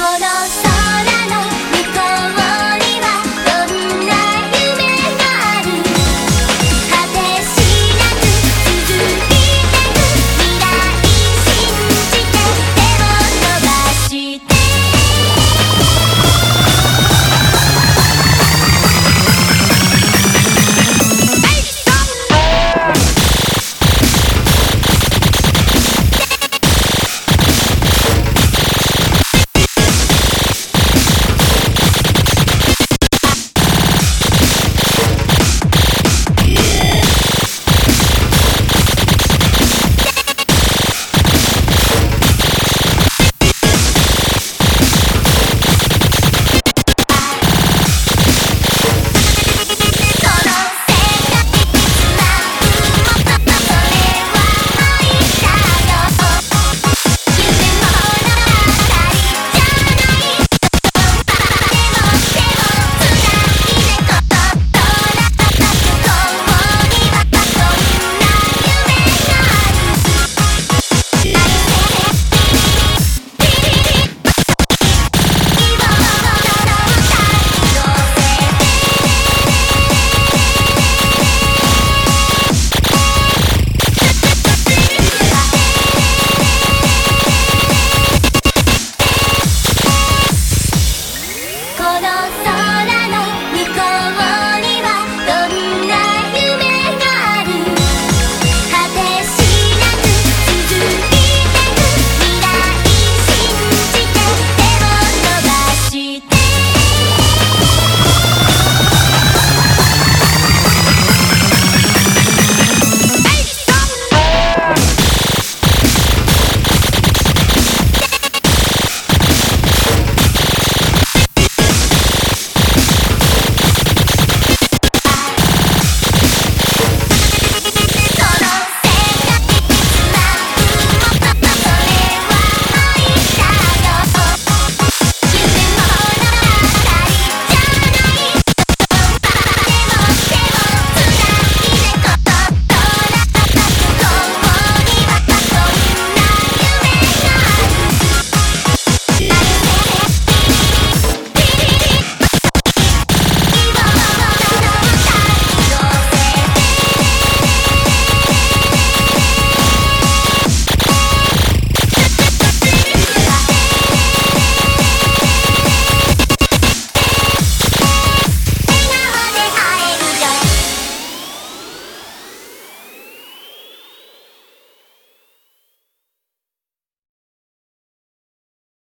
この